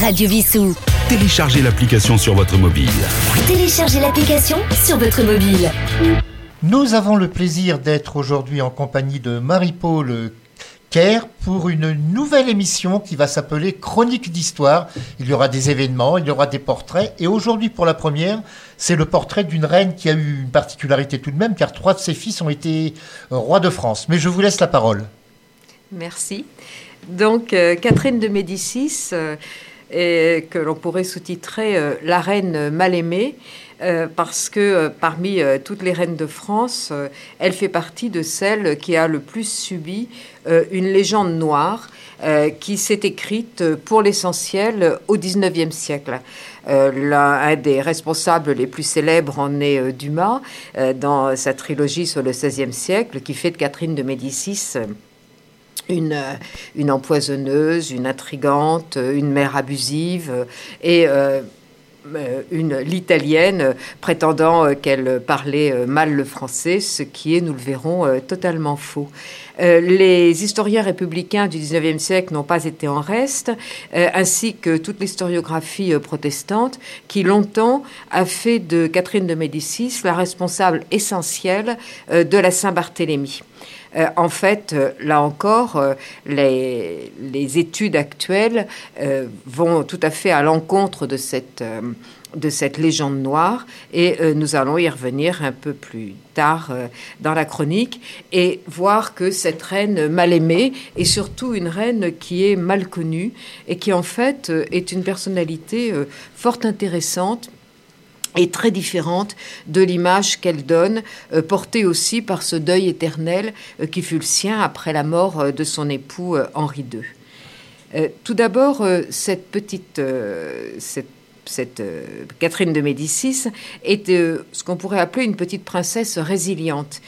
Radio Vissou. Téléchargez l'application sur votre mobile. Téléchargez l'application sur votre mobile. Nous avons le plaisir d'être aujourd'hui en compagnie de Marie-Paul Kerr pour une nouvelle émission qui va s'appeler Chronique d'histoire. Il y aura des événements, il y aura des portraits. Et aujourd'hui, pour la première, c'est le portrait d'une reine qui a eu une particularité tout de même, car trois de ses fils ont été rois de France. Mais je vous laisse la parole. Merci. Donc, euh, Catherine de Médicis, euh, et que l'on pourrait sous-titrer La reine mal aimée, parce que parmi toutes les reines de France, elle fait partie de celle qui a le plus subi une légende noire qui s'est écrite pour l'essentiel au XIXe siècle. L'un des responsables les plus célèbres en est Dumas, dans sa trilogie sur le XVIe siècle, qui fait de Catherine de Médicis une, une empoisonneuse, une intrigante, une mère abusive et euh, une l'italienne prétendant qu'elle parlait mal le français, ce qui est, nous le verrons, totalement faux. Les historiens républicains du XIXe siècle n'ont pas été en reste, ainsi que toute l'historiographie protestante, qui longtemps a fait de Catherine de Médicis la responsable essentielle de la Saint-Barthélemy. Euh, en fait, euh, là encore, euh, les, études actuelles vont tout à fait à l'encontre de cette, de cette légende noire et nous allons y revenir un peu plus tard dans la chronique et voir que cette reine mal aimée est surtout une reine qui est mal connue et qui en fait est une personnalité fort intéressante est très différente de l'image qu'elle donne, euh, portée aussi par ce deuil éternel euh, qui fut le sien après la mort euh, de son époux Henri II. tout d'abord, cette petite, cette, cette Catherine de Médicis est ce qu'on pourrait appeler une petite princesse résiliente.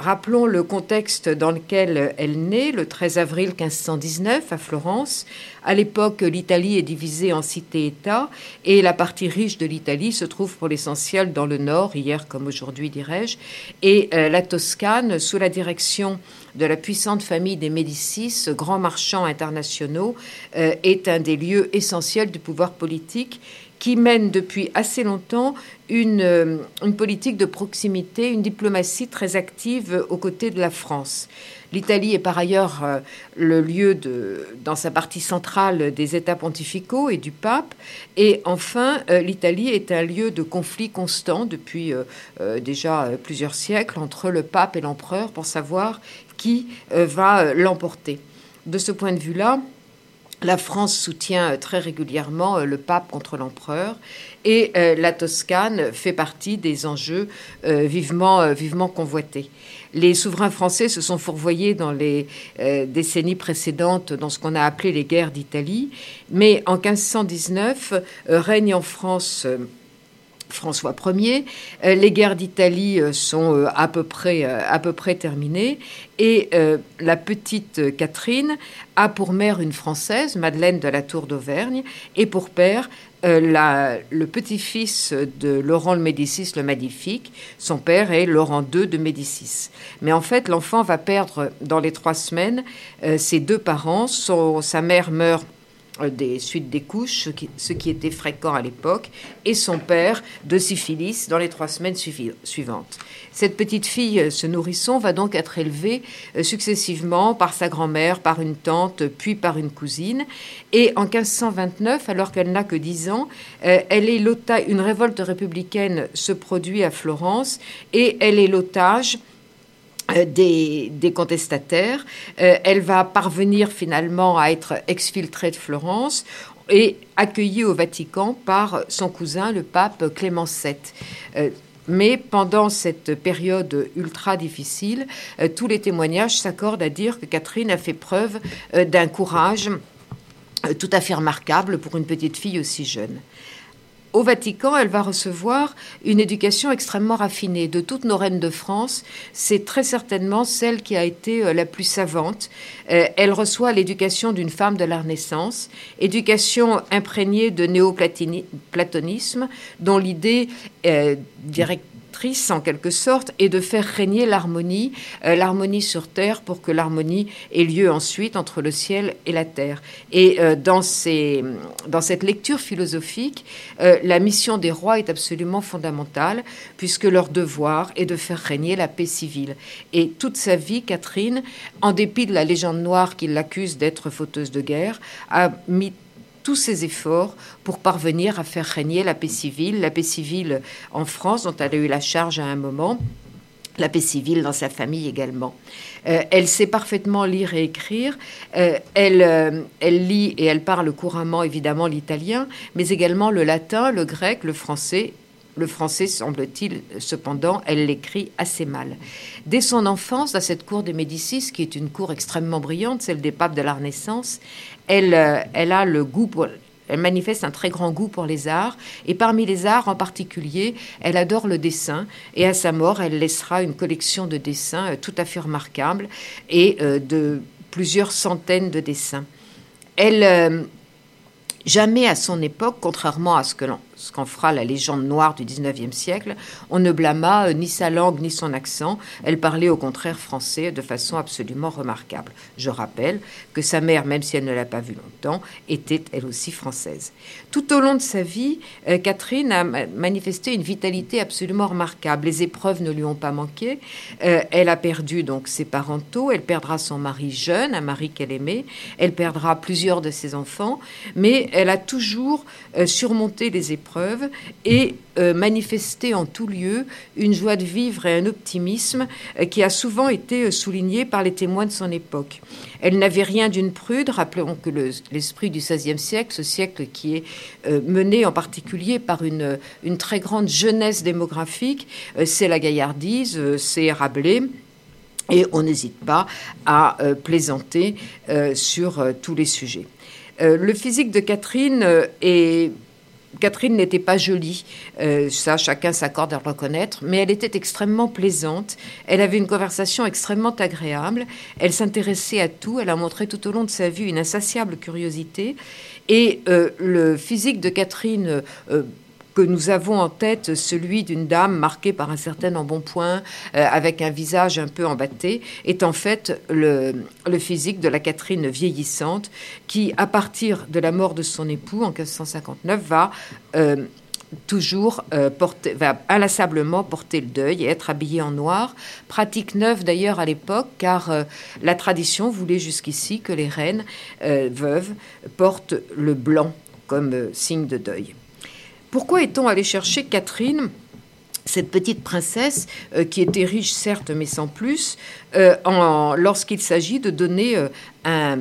Rappelons le contexte dans lequel elle naît, le 13 avril 1519 à Florence. À l'époque, l'Italie est divisée en cités-États et la partie riche de l'Italie se trouve pour l'essentiel dans le nord, hier comme aujourd'hui dirais-je, et euh, la Toscane, sous la direction de la puissante famille des Médicis, grands marchands internationaux, euh, est un des lieux essentiels du pouvoir politique qui mène depuis assez longtemps une, euh, une, politique de proximité, une diplomatie très active aux côtés de la France. L'Italie est par ailleurs euh, le lieu de, dans sa partie centrale des États pontificaux et du pape. Et enfin, l'Italie est un lieu de conflit constant depuis déjà plusieurs siècles entre le pape et l'empereur pour savoir qui va l'emporter. De ce point de vue-là, la France soutient euh, très régulièrement euh, le pape contre l'empereur et euh, la Toscane fait partie des enjeux vivement, vivement convoités. Les souverains français se sont fourvoyés dans les décennies précédentes dans ce qu'on a appelé les guerres d'Italie, mais en 1519 règne en France François Ier. Euh, les guerres d'Italie euh, sont euh, à peu près, à peu près terminées. Et la petite Catherine a pour mère une Française, Madeleine de la Tour d'Auvergne, et pour père le petit-fils de Laurent le Médicis le Magnifique. Son père est Laurent II de Médicis. Mais en fait, l'enfant va perdre dans les trois semaines ses deux parents. sa mère meurt des suites des couches, ce qui, était fréquent à l'époque, et son père de syphilis dans les trois semaines suivantes. Cette petite fille, euh, ce nourrisson, va donc être élevée euh, successivement par sa grand-mère, par une tante, puis par une cousine. Et en 1529, alors qu'elle n'a que 10 ans, elle est une révolte républicaine se produit à Florence et elle est l'otage euh, des, contestataires. Euh, elle va parvenir finalement à être exfiltrée de Florence et accueillie au Vatican par son cousin, le pape Clément VII. Euh, mais pendant cette période ultra difficile, tous les témoignages s'accordent à dire que Catherine a fait preuve d'un courage tout à fait remarquable pour une petite fille aussi jeune au Vatican, elle va recevoir une éducation extrêmement raffinée. De toutes nos reines de France, c'est très certainement celle qui a été euh, la plus savante. Euh, elle reçoit l'éducation d'une femme de la Renaissance, éducation imprégnée de néoplatonisme, dont l'idée euh, en quelque sorte et de faire régner l'harmonie, euh, l'harmonie sur terre pour que l'harmonie ait lieu ensuite entre le ciel et la terre. Et euh, dans, ces, dans cette lecture philosophique, euh, la mission des rois est absolument fondamentale puisque leur devoir est de faire régner la paix civile. Et toute sa vie, Catherine, en dépit de la légende noire qui l'accuse d'être fauteuse de guerre, a mis tous ses efforts pour parvenir à faire régner la paix civile, la paix civile en France, dont elle a eu la charge à un moment, la paix civile dans sa famille également. Euh, elle sait parfaitement lire et écrire. Euh, euh, elle lit et elle parle couramment évidemment l'italien, mais également le latin, le grec, le français le français, semble-t-il, cependant, elle l'écrit assez mal. Dès son enfance, à cette cour des Médicis, qui est une cour extrêmement brillante, celle des papes de la Renaissance, elle, euh, elle a le goût pour, elle manifeste un très grand goût pour les arts, et parmi les arts en particulier, elle adore le dessin, et à sa mort, elle laissera une collection de dessins euh, tout à fait remarquable, et euh, de plusieurs centaines de dessins. Elle, jamais à son époque, contrairement à ce que l'on ce qu'en fera la légende noire du XIXe siècle, on ne blâma euh, ni sa langue ni son accent. Elle parlait au contraire français de façon absolument remarquable. Je rappelle que sa mère, même si elle ne l'a pas vue longtemps, était elle aussi française. Tout au long de sa vie, euh, Catherine a manifesté une vitalité absolument remarquable. Les épreuves ne lui ont pas manqué. Euh, elle a perdu donc ses parents tôt. Elle perdra son mari jeune, un mari qu'elle aimait. Elle perdra plusieurs de ses enfants, mais elle a toujours surmonté les épreuves et euh, manifester en tout lieu une joie de vivre et un optimisme euh, qui a souvent été euh, souligné par les témoins de son époque. Elle n'avait rien d'une prude. Rappelons que l'esprit du XVIe siècle, ce siècle qui est mené en particulier par une très grande jeunesse démographique, c'est la gaillardise, c'est Rabelais. Et on n'hésite pas à plaisanter sur tous les sujets. le physique de Catherine est Catherine n'était pas jolie, euh, ça chacun s'accorde à le reconnaître, mais elle était extrêmement plaisante, elle avait une conversation extrêmement agréable, elle s'intéressait à tout, elle a montré tout au long de sa vie une insatiable curiosité, et euh, le physique de Catherine euh, que nous avons en tête celui d'une dame marquée par un certain embonpoint, euh, avec un visage un peu embatté, est en fait le, physique de la Catherine vieillissante, qui, à partir de la mort de son époux en 1559, va euh, toujours euh, porter, va inlassablement porter le deuil et être habillée en noir. Pratique neuve d'ailleurs à l'époque, car la tradition voulait jusqu'ici que les reines veuves portent le blanc comme signe de deuil. Pourquoi est-on allé chercher Catherine cette petite princesse euh, qui était riche certes mais sans plus, euh, lorsqu'il s'agit de donner euh,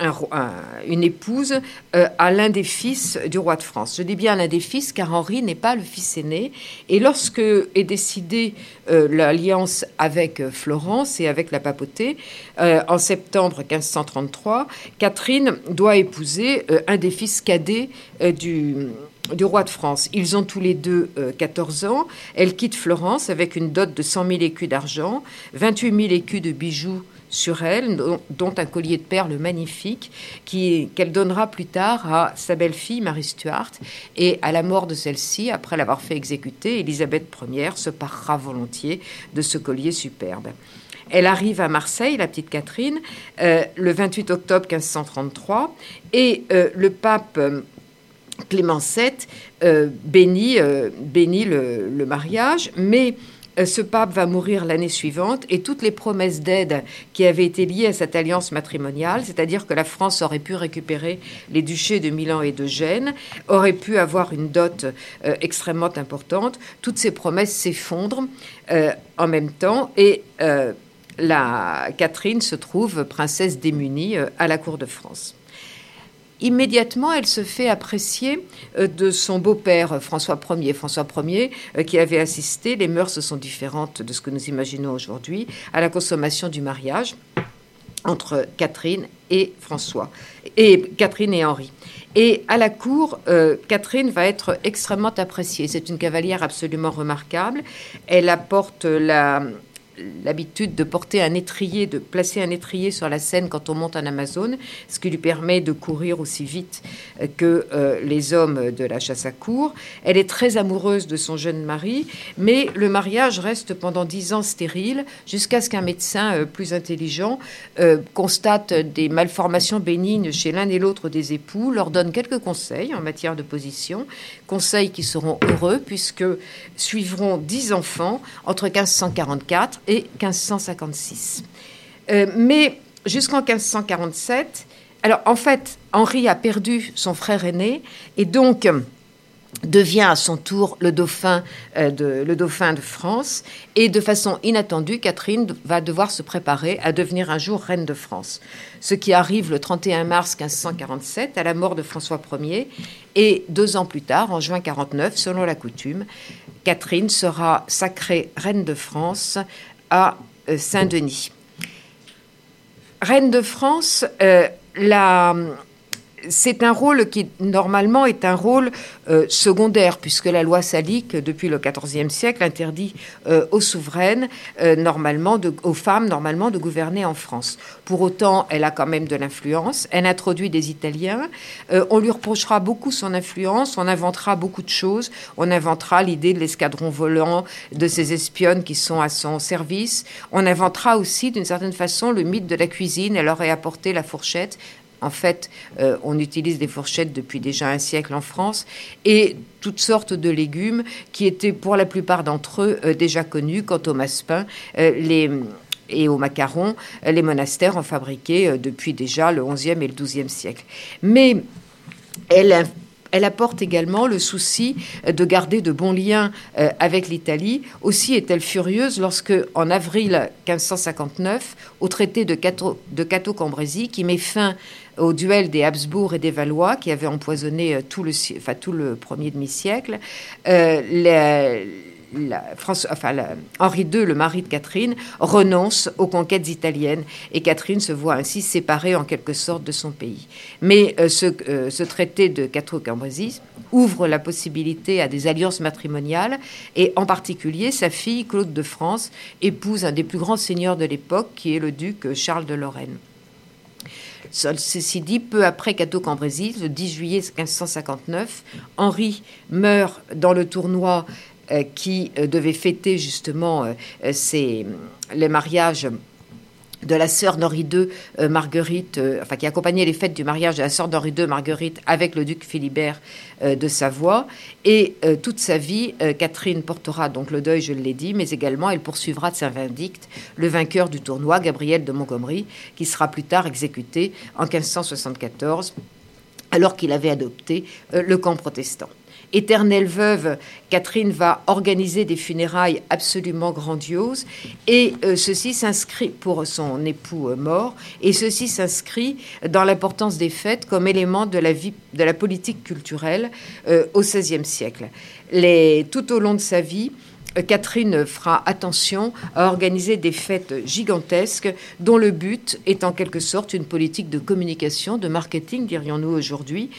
une épouse à l'un des fils du roi de France. Je dis bien l'un des fils car Henri n'est pas le fils aîné. Et lorsque est décidée l'alliance avec Florence et avec la papauté, en septembre 1533, Catherine doit épouser un des fils cadets du roi de France. Ils ont tous les deux 14 euh, ans. Elle quitte Florence avec une dot de 100 000 écus d'argent, 28 000 écus de bijoux sur elle, dont, un collier de perles magnifique qu'elle donnera plus tard à sa belle-fille Marie Stuart. Et à la mort de celle-ci, après l'avoir fait exécuter, Élisabeth Ier se parera volontiers de ce collier superbe. Elle arrive à Marseille, la petite Catherine, euh, le 28 octobre 1533, et euh, le pape Clément VII euh, bénit, euh, le, mariage, mais euh, ce pape va mourir l'année suivante et toutes les promesses d'aide qui avaient été liées à cette alliance matrimoniale, c'est-à-dire que la France aurait pu récupérer les duchés de Milan et de Gênes, aurait pu avoir une dot extrêmement importante, toutes ces promesses s'effondrent en même temps et la Catherine se trouve princesse démunie à la cour de France immédiatement, elle se fait apprécier euh, de son beau-père François Ier. François Ier, euh, qui avait assisté, les mœurs sont différentes de ce que nous imaginons aujourd'hui, à la consommation du mariage entre Catherine et François, et Catherine et Henri. Et à la cour, euh, Catherine va être extrêmement appréciée. C'est une cavalière absolument remarquable. Elle apporte la, l'habitude de porter un étrier, de placer un étrier sur la scène quand on monte en Amazone, ce qui lui permet de courir aussi vite que euh, les hommes de la chasse à cour. Elle est très amoureuse de son jeune mari, mais le mariage reste pendant dix ans stérile jusqu'à ce qu'un médecin euh, plus intelligent euh, constate des malformations bénignes chez l'un et l'autre des époux, leur donne quelques conseils en matière de position, conseils qui seront heureux puisque suivront dix enfants entre 1544 et 1556. mais jusqu'en 1547, alors en fait, Henri a perdu son frère aîné et donc devient à son tour le dauphin, euh, de, le dauphin de France. Et de façon inattendue, Catherine va devoir se préparer à devenir un jour reine de France. Ce qui arrive le 31 mars 1547, à la mort de François Ier. Et deux ans plus tard, en juin 49, selon la coutume, Catherine sera sacrée reine de France à euh, Saint-Denis. Reine de France, euh, la, c'est un rôle qui, normalement, est un rôle euh, secondaire, puisque la loi salique, depuis le XIVe siècle, interdit euh, aux souveraines, euh, normalement, aux femmes, normalement, de gouverner en France. Pour autant, elle a quand même de l'influence. Elle introduit des Italiens. on lui reprochera beaucoup son influence. On inventera beaucoup de choses. On inventera l'idée de l'escadron volant, de ces espionnes qui sont à son service. On inventera aussi, d'une certaine façon, le mythe de la cuisine. Elle aurait apporté la fourchette en fait, euh, on utilise des fourchettes depuis déjà un siècle en France et toutes sortes de légumes qui étaient pour la plupart d'entre eux euh, déjà connus. Quant au maspin, euh, et aux macarons, les monastères ont fabriqué depuis déjà le XIe et le XIIe siècle. Mais elle elle apporte également le souci de garder de bons liens euh, avec l'Italie. Aussi est-elle furieuse lorsque, en avril 1559, au traité de Cato-Cambrésis, qui met fin au duel des Habsbourg et des Valois, qui avaient empoisonné euh, tout le, premier demi-siècle, euh, Henri II, le mari de Catherine, renonce aux conquêtes italiennes et Catherine se voit ainsi séparée en quelque sorte de son pays. Mais euh, euh, ce, traité de Cateau-Cambrésis ouvre la possibilité à des alliances matrimoniales et en particulier sa fille Claude de France épouse un des plus grands seigneurs de l'époque qui est le duc Charles de Lorraine. Ceci dit, peu après Cateau-Cambrésis, le 10 juillet 1559, Henri meurt dans le tournoi qui euh, devait fêter justement euh, les mariages de la sœur d'Henri II, Marguerite, enfin qui accompagnait les fêtes du mariage de la sœur d'Henri II, Marguerite, avec le duc Philibert de Savoie. Et toute sa vie, Catherine portera donc le deuil, je l'ai dit, mais également elle poursuivra de saint vindicte le vainqueur du tournoi, Gabriel de Montgomery, qui sera plus tard exécuté en 1574, alors qu'il avait adopté le camp protestant. Éternelle veuve, Catherine va organiser des funérailles absolument grandioses et euh, ceci s'inscrit pour son époux euh, mort et ceci s'inscrit dans l'importance des fêtes comme élément de la vie de la politique culturelle euh, au XVIe siècle. tout au long de sa vie, Catherine fera attention à organiser des fêtes gigantesques dont le but est en quelque sorte une politique de communication, de marketing, dirions-nous aujourd'hui,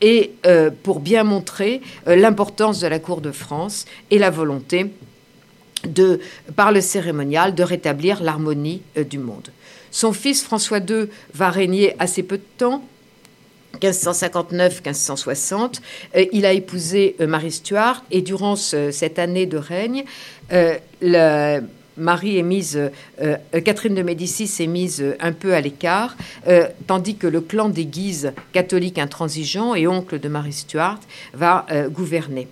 et euh, pour bien montrer euh, l'importance de la Cour de France et la volonté de, par le cérémonial de rétablir l'harmonie euh, du monde. Son fils François II va régner assez peu de temps, 1559-1560. il a épousé Marie Stuart et durant cette année de règne, Marie est euh, euh, Catherine de Médicis est mise euh, un peu à l'écart, tandis que le clan des Guises, catholiques intransigeants et oncle de Marie Stuart, va gouverner.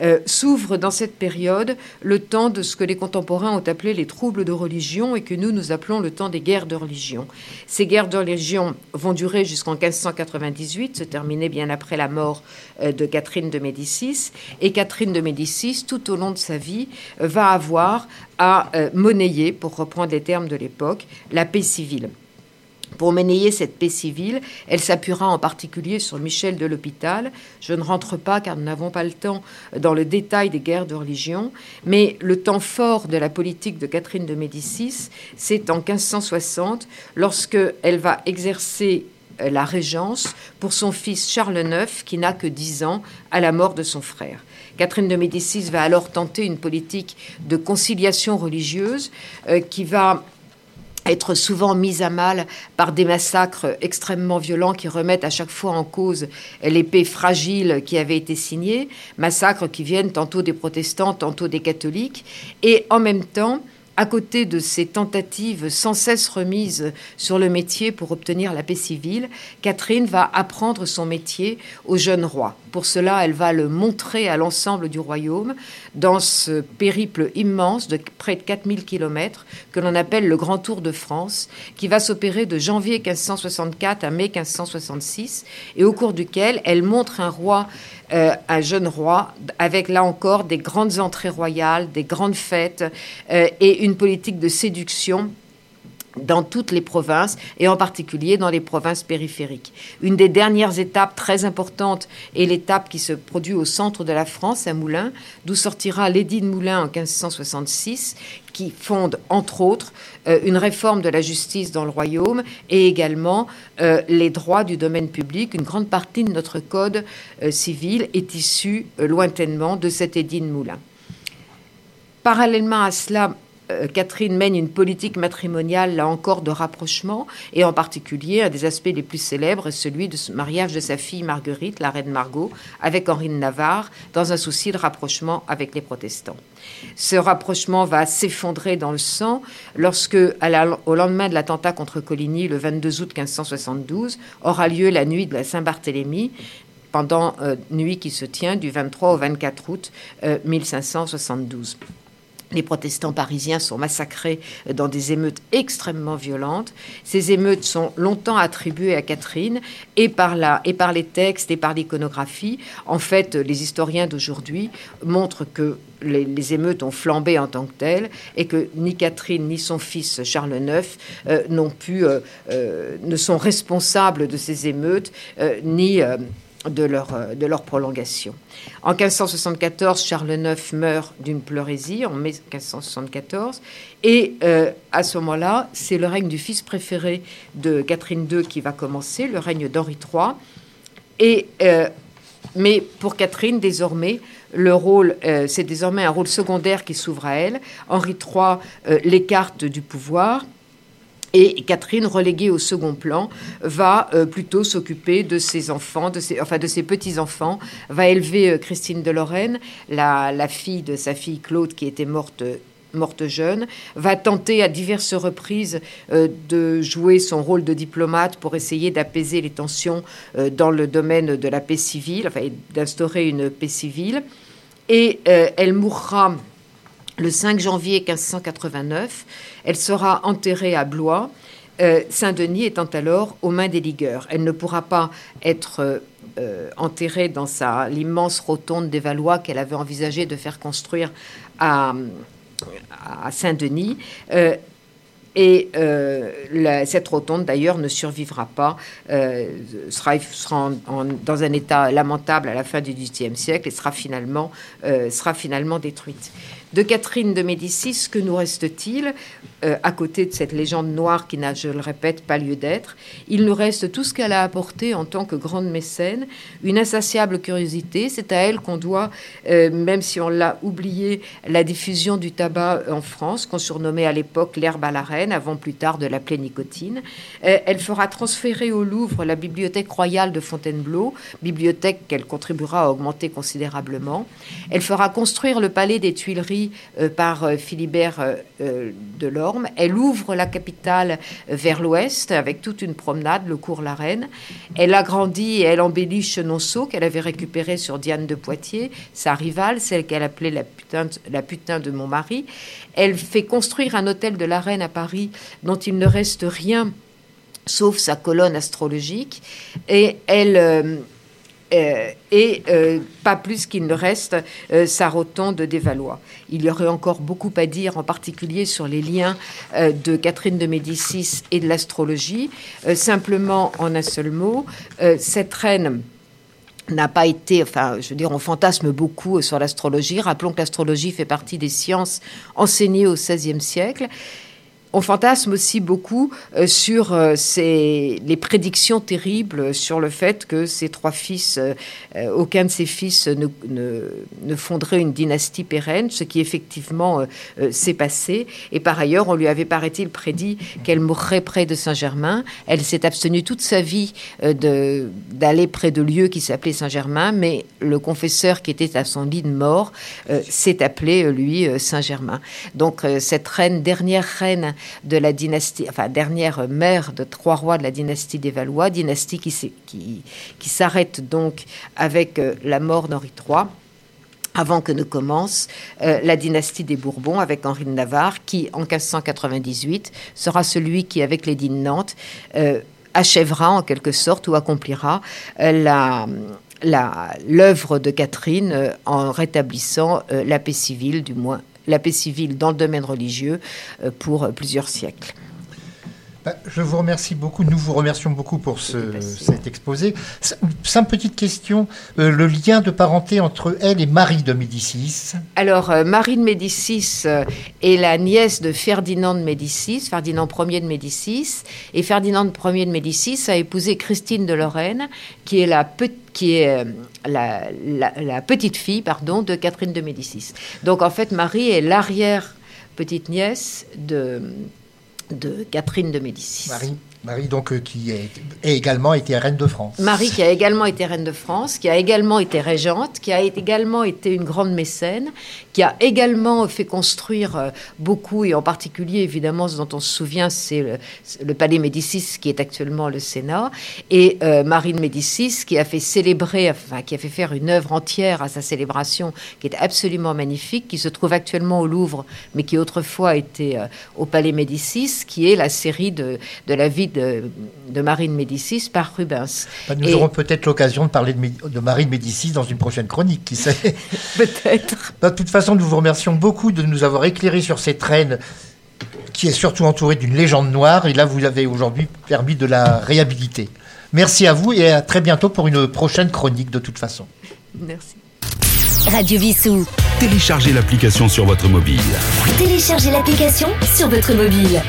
Euh, s'ouvre dans cette période le temps de ce que les contemporains ont appelé les troubles de religion et que nous, nous appelons le temps des guerres de religion. Ces guerres de religion vont durer jusqu'en 1598, se terminer bien après la mort euh, de Catherine de Médicis. Et Catherine de Médicis, tout au long de sa vie, va avoir à euh, monnayer, pour reprendre les termes de l'époque, la paix civile. Pour ménayer cette paix civile, elle s'appuiera en particulier sur Michel de l'Hôpital. Je ne rentre pas car nous n'avons pas le temps dans le détail des guerres de religion, mais le temps fort de la politique de Catherine de Médicis, c'est en 1560 lorsque elle va exercer euh, la régence pour son fils Charles IX, qui n'a que 10 ans à la mort de son frère. Catherine de Médicis va alors tenter une politique de conciliation religieuse euh, qui va être souvent mise à mal par des massacres extrêmement violents qui remettent à chaque fois en cause l'épée fragile qui avait été signée, massacres qui viennent tantôt des protestants, tantôt des catholiques, et en même temps à côté de ces tentatives sans cesse remises sur le métier pour obtenir la paix civile, Catherine va apprendre son métier au jeune roi. Pour cela, elle va le montrer à l'ensemble du royaume dans ce périple immense de près de 4000 km que l'on appelle le Grand Tour de France, qui va s'opérer de janvier 1564 à mai 1566, et au cours duquel elle montre un roi euh, un jeune roi, avec là encore des grandes entrées royales, des grandes fêtes euh, et une politique de séduction dans toutes les provinces et en particulier dans les provinces périphériques. Une des dernières étapes très importantes est l'étape qui se produit au centre de la France, à Moulins, d'où sortira l'édit de Moulins en 1566, qui fonde entre autres euh, une réforme de la justice dans le royaume et également euh, les droits du domaine public. Une grande partie de notre code euh, civil est issue lointainement de cet édit de Moulins. Parallèlement à cela, Catherine mène une politique matrimoniale, là encore, de rapprochement, et en particulier, un des aspects les plus célèbres est celui ce mariage de sa fille Marguerite, la reine Margot, avec Henri de Navarre, dans un souci de rapprochement avec les protestants. Ce rapprochement va s'effondrer dans le sang lorsque, au lendemain de l'attentat contre Coligny, le 22 août 1572, aura lieu la nuit de la Saint-Barthélemy, pendant euh, nuit qui se tient du 23 au 24 août 1572. Les protestants parisiens sont massacrés dans des émeutes extrêmement violentes. Ces émeutes sont longtemps attribuées à Catherine et par, la, et par les textes et par l'iconographie. En fait, les historiens d'aujourd'hui montrent que les, émeutes ont flambé en tant que telles et que ni Catherine ni son fils Charles IX euh, n'ont pu, euh, euh, ne sont responsables de ces émeutes ni de leur, euh, de leur prolongation. En 1574, Charles IX meurt d'une pleurésie, en mai 1574, et euh, à ce moment-là, c'est le règne du fils préféré de Catherine II qui va commencer, le règne d'Henri III. Et, euh, mais pour Catherine, désormais, le rôle, c'est désormais un rôle secondaire qui s'ouvre à elle. Henri III l'écarte du pouvoir et Catherine, reléguée au second plan, va euh, plutôt s'occuper de ses enfants, enfin de ses petits-enfants, va élever euh, Christine de Lorraine, la, fille de sa fille Claude qui était morte morte jeune, va tenter à diverses reprises euh, de jouer son rôle de diplomate pour essayer d'apaiser les tensions dans le domaine de la paix civile, enfin d'instaurer une paix civile. Et elle mourra le 5 janvier 1589. Elle sera enterrée à Blois. Euh, Saint-Denis étant alors aux mains des ligueurs. Elle ne pourra pas être euh, enterrée dans l'immense rotonde des Valois qu'elle avait envisagé de faire construire à, Saint-Denis. Euh, et cette rotonde, d'ailleurs, ne survivra pas, sera, dans un état lamentable à la fin du XVIIIe siècle et sera sera finalement détruite. De Catherine de Médicis, que nous reste-t-il euh, à côté de cette légende noire qui n'a, je le répète, pas lieu d'être Il nous reste tout ce qu'elle a apporté en tant que grande mécène, une insatiable curiosité. C'est à elle qu'on doit, euh, même si on l'a oublié, la diffusion du tabac en France, qu'on surnommait à l'époque l'herbe à la reine, avant plus tard de l'appeler nicotine. Euh, elle fera transférer au Louvre la bibliothèque royale de Fontainebleau, bibliothèque qu'elle contribuera à augmenter considérablement. Elle fera construire le palais des Tuileries euh, par euh, Philibert euh, de Lorme. Elle ouvre la capitale vers l'ouest avec toute une promenade, le cours La Reine. Elle agrandit et elle embellit Chenonceau qu'elle avait récupéré sur Diane de Poitiers, sa rivale, celle qu'elle appelait la putain, de, mon mari. Elle fait construire un hôtel de la Reine à Paris dont il ne reste rien sauf sa colonne astrologique. Et elle et euh, pas plus qu'il ne reste euh, sa rotonde. Il y aurait encore beaucoup à dire, en particulier sur les liens de Catherine de Médicis et de l'astrologie. simplement, en un seul mot, cette reine n'a pas été, enfin, je veux dire, on fantasme beaucoup sur l'astrologie. Rappelons que l'astrologie fait partie des sciences enseignées au XVIe siècle. On fantasme aussi beaucoup euh, sur euh, ces, les prédictions terribles sur le fait que ses trois fils, euh, aucun de ses fils ne, fonderait une dynastie pérenne, ce qui effectivement s'est passé. Et par ailleurs, on lui avait, paraît-il, prédit qu'elle mourrait près de Saint-Germain. Elle s'est abstenue toute sa vie d'aller près de lieux qui s'appelaient Saint-Germain, mais le confesseur qui était à son lit de mort s'est appelé, lui, Saint-Germain. Donc cette reine, dernière reine de la dynastie, enfin dernière mère de trois rois de la dynastie des Valois, dynastie qui, qui, s'arrête donc avec euh, la mort d'Henri III avant que ne commence euh, la dynastie des Bourbons avec Henri de Navarre, qui en 1598 sera celui qui, avec l'édit de Nantes, euh, achèvera en quelque sorte ou accomplira l'œuvre de Catherine en rétablissant la paix civile, du moins la paix civile dans le domaine religieux euh, pour plusieurs siècles. Bah, je vous remercie beaucoup, nous vous remercions beaucoup pour cet exposé. Simple petite question, euh, le lien de parenté entre elle et Marie de Médicis Alors, euh, Marie de Médicis est la nièce de Ferdinand de Médicis, Ferdinand Ier de Médicis, et Ferdinand Ier de Médicis a épousé Christine de Lorraine, qui est la petite qui est euh, la, petite fille pardon, de Catherine de Médicis. Donc en fait, Marie est l'arrière petite nièce de, de Catherine de Médicis. Marie, donc, euh, qui a également été reine de France. Marie, qui a également été reine de France, qui a également été régente, qui a également été une grande mécène, qui a également fait construire euh, beaucoup, et en particulier, évidemment, ce dont on se souvient, c'est le, palais Médicis, qui est actuellement le Sénat, et euh, Marie de Médicis, qui a fait célébrer, enfin, qui a fait faire une œuvre entière à sa célébration, qui est absolument magnifique, qui se trouve actuellement au Louvre, mais qui autrefois était au palais Médicis, qui est la série de, de la vie de, de Marie de Médicis par Rubens. Bah, nous aurons peut-être l'occasion de parler de, de, Marie de Médicis dans une prochaine chronique, qui sait. peut-être. Bah, de toute façon, nous vous remercions beaucoup de nous avoir éclairé sur cette reine qui est surtout entourée d'une légende noire. Et là, vous avez aujourd'hui permis de la réhabiliter. Merci à vous et à très bientôt pour une prochaine chronique de toute façon. Merci. Radio Vissou. Téléchargez l'application sur votre mobile. Téléchargez l'application sur votre mobile.